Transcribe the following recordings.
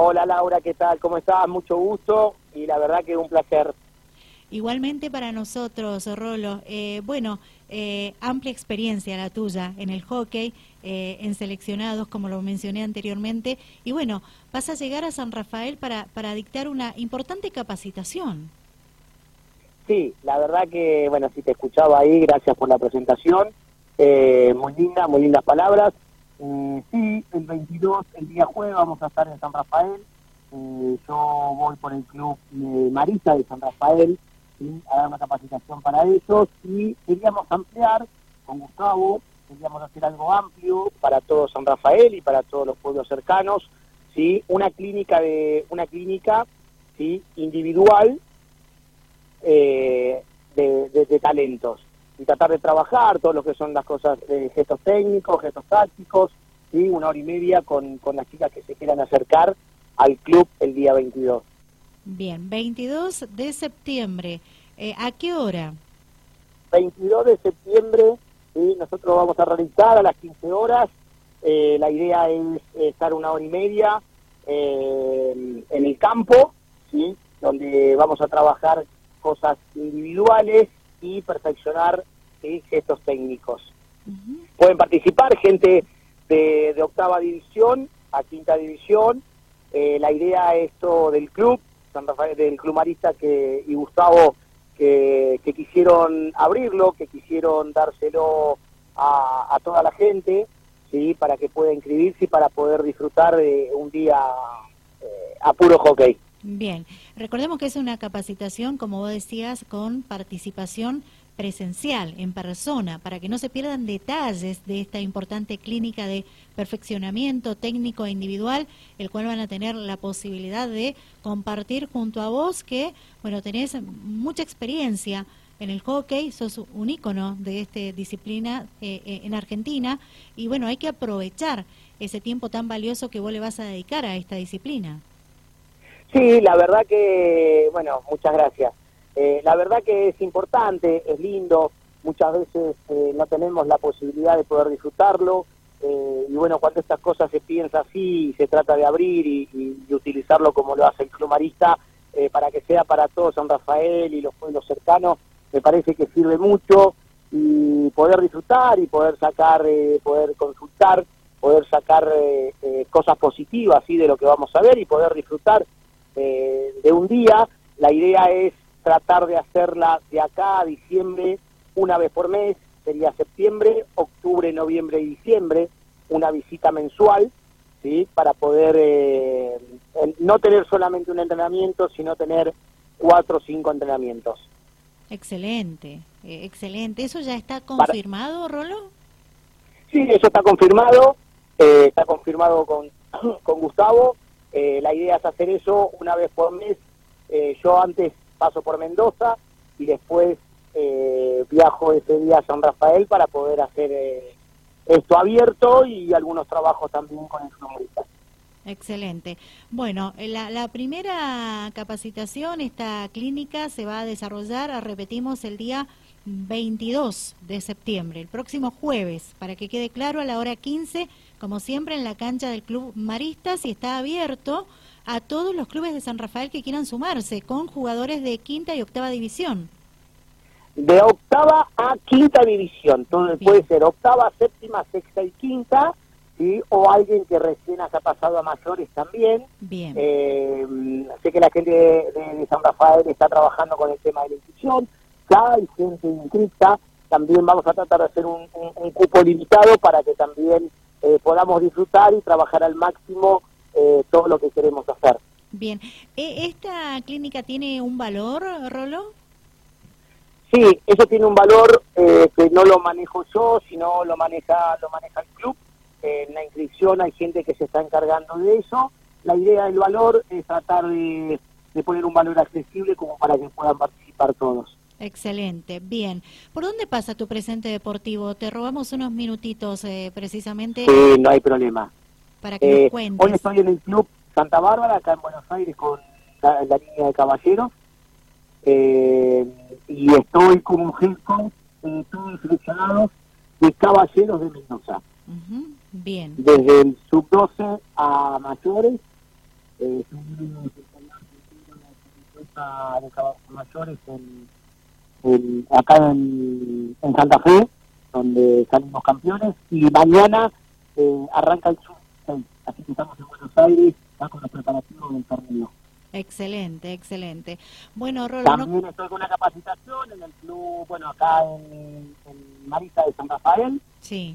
Hola Laura, ¿qué tal? ¿Cómo estás? Mucho gusto y la verdad que un placer. Igualmente para nosotros, Rolo. Eh, bueno, eh, amplia experiencia la tuya en el hockey, eh, en seleccionados, como lo mencioné anteriormente. Y bueno, vas a llegar a San Rafael para, para dictar una importante capacitación. Sí, la verdad que, bueno, si te escuchaba ahí, gracias por la presentación. muy linda, muy lindas palabras. Eh, sí, el 22, el día jueves, vamos a estar en San Rafael. Eh, yo voy por el club de Marisa de San Rafael a dar una capacitación para ellos y queríamos ampliar con Gustavo, queríamos hacer algo amplio para todo San Rafael y para todos los pueblos cercanos, ¿sí? una clínica de una clínica ¿sí? individual eh, de talentos y tratar de trabajar todo lo que son las cosas de gestos técnicos, gestos tácticos, ¿sí? una hora y media con, con las chicas que se quieran acercar al club el día 22. Bien, 22 de septiembre. Eh, ¿A qué hora? 22 de septiembre, ¿sí? nosotros vamos a realizar a las 15 horas. Eh, la idea es estar una hora y media eh, en el campo, ¿sí? donde vamos a trabajar cosas individuales y perfeccionar gestos técnicos. Pueden participar gente de, octava división a quinta división. Eh, la idea esto del club, San Rafael, del club Marista que, y Gustavo, que, quisieron abrirlo, que quisieron dárselo a, toda la gente, sí, para que pueda inscribirse y para poder disfrutar de un día eh, a puro hockey. Bien, recordemos que es una capacitación, como vos decías, con participación presencial, en persona, para que no se pierdan detalles de esta importante clínica de perfeccionamiento técnico e individual, el cual van a tener la posibilidad de compartir junto a vos, que, bueno, tenés mucha experiencia en el hockey, sos un ícono de esta disciplina eh, eh, en Argentina, y bueno, hay que aprovechar ese tiempo tan valioso que vos le vas a dedicar a esta disciplina. Sí, la verdad que, bueno, muchas gracias. Eh, la verdad que es importante, es lindo, muchas veces eh, no tenemos la posibilidad de poder disfrutarlo, eh, y bueno, cuando estas cosas se piensa así y se trata de abrir y, utilizarlo como lo hace el Club Marista, para que sea para todos San Rafael y los pueblos cercanos, me parece que sirve mucho y poder disfrutar y poder sacar, poder consultar, poder sacar cosas positivas ¿sí? de lo que vamos a ver y poder disfrutar de un día. La idea es tratar de hacerla de acá a diciembre una vez por mes, sería septiembre, octubre, noviembre y diciembre, una visita mensual, ¿sí? Para poder eh, no tener solamente un entrenamiento, sino tener cuatro o cinco entrenamientos. Excelente, eh, excelente. ¿Eso ya está confirmado, Rolo? Sí, eso está confirmado, eh, está confirmado con, con Gustavo. La idea es hacer eso una vez por mes. yo antes paso por Mendoza y después eh, viajo ese día a San Rafael para poder hacer eh, esto abierto y algunos trabajos también con el flumorista. Excelente. Bueno, la, la, primera capacitación, esta clínica, se va a desarrollar, repetimos, el día 22 de septiembre, el próximo jueves, para que quede claro, a la hora 15, como siempre, en la cancha del Club Maristas y está abierto a todos los clubes de San Rafael que quieran sumarse con jugadores de quinta y octava división. De octava a quinta división, entonces puede ser octava, séptima, sexta y quinta, ¿sí? o alguien que recién haya pasado a mayores también. Bien. Eh, sé que la gente de, San Rafael está trabajando con el tema de la inscripción, ya hay gente inscrita, también vamos a tratar de hacer un, cupo limitado para que también eh, podamos disfrutar y trabajar al máximo eh, todo lo que queremos hacer. Bien, ¿E, ¿esta clínica tiene un valor, Rolo? Sí, eso tiene un valor eh, que no lo manejo yo, sino lo maneja lo maneja el club. en la inscripción hay gente que se está encargando de eso. La idea del valor es tratar de, poner un valor accesible como para que puedan participar todos. Excelente, bien. ¿Por dónde pasa tu presente deportivo? Te robamos unos minutitos eh, precisamente. Sí, no hay problema para que nos cuentes. Hoy estoy en el Club Santa Bárbara, acá en Buenos Aires, con la, línea de caballeros. Eh, y estoy como head coach eh, todos seleccionados de caballeros de Mendoza. Bien. Desde el sub-12 a mayores eh, de mayores en, acá en, en, Santa Fe, donde salimos campeones, y mañana eh, arranca el sub así que estamos en Buenos Aires, ya con los preparativos del torneo. Excelente, excelente. Bueno, Rolo, También estoy con una capacitación en el club, bueno, acá en, Marisa de San Rafael. Sí.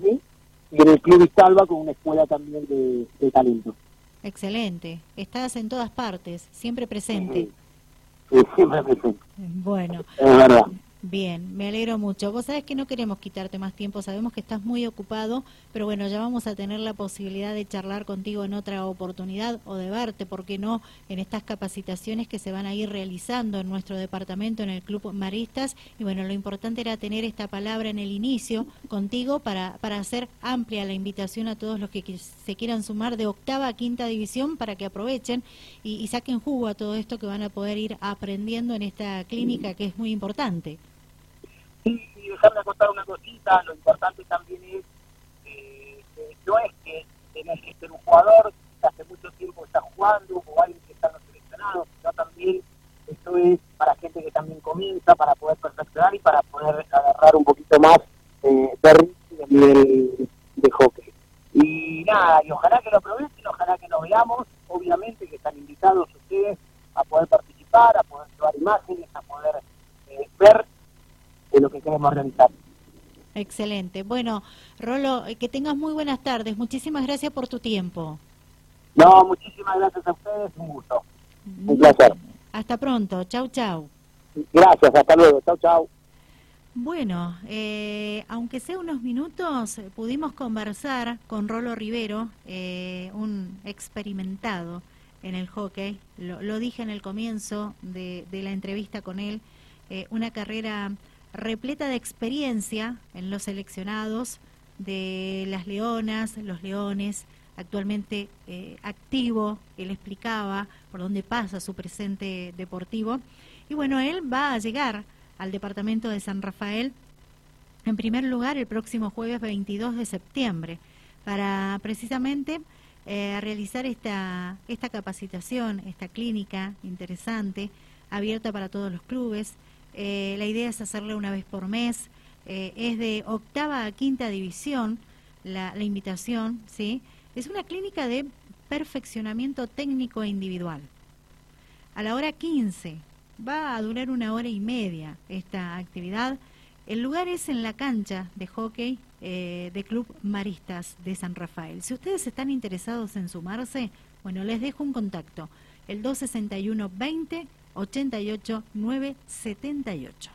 Y en el club Istalba con una escuela también de, talento. Excelente. Estás en todas partes, siempre presente. Sí, Bueno. Es verdad. Bien, me alegro mucho. Vos sabés que no queremos quitarte más tiempo, sabemos que estás muy ocupado, pero bueno, ya vamos a tener la posibilidad de charlar contigo en otra oportunidad o de verte, ¿por qué no?, en estas capacitaciones que se van a ir realizando en nuestro departamento, en el Club Maristas. Y bueno, lo importante era tener esta palabra en el inicio contigo para, para hacer amplia la invitación a todos los que se quieran sumar de octava a quinta división para que aprovechen y, y saquen jugo a todo esto que van a poder ir aprendiendo en esta clínica que es muy importante. Sí, y dejarme contar una cosita, lo importante también es eh, que no es que tenés que ser un jugador que hace mucho tiempo está jugando o alguien que está en los seleccionados, sino también esto es para gente que también comienza, para poder perfeccionar y para poder agarrar un poquito más eh, de de hockey. Y nada, y ojalá que lo aprovechen, ojalá que nos veamos, obviamente que están invitados ustedes a poder participar, a poder llevar imágenes, a poder eh, ver de lo que queremos realizar. Excelente. Bueno, Rolo, eh, que tengas muy buenas tardes. Muchísimas gracias por tu tiempo. No, muchísimas gracias a ustedes. Un gusto. Un placer. Hasta pronto. Chau, chau. Gracias. Hasta luego. Chau, chau. Bueno, eh, aunque sea unos minutos, pudimos conversar con Rolo Rivero, eh, un experimentado en el hockey. Lo, dije en el comienzo de, la entrevista con él. una carrera repleta de experiencia en los seleccionados de las leonas, los leones, actualmente eh, activo, él explicaba por dónde pasa su presente deportivo. Y bueno, él va a llegar al departamento de San Rafael en primer lugar el próximo jueves 22 de septiembre para precisamente eh, realizar esta, esta capacitación, esta clínica interesante, abierta para todos los clubes, eh, la idea es hacerla una vez por mes. Eh, es de octava a quinta división la, invitación, ¿sí? Es una clínica de perfeccionamiento técnico e individual. A la hora 15 va a durar una hora y media esta actividad. El lugar es en la cancha de hockey eh, de Club Maristas de San Rafael. Si ustedes están interesados en sumarse, bueno, les dejo un contacto. El 261 20 88 978.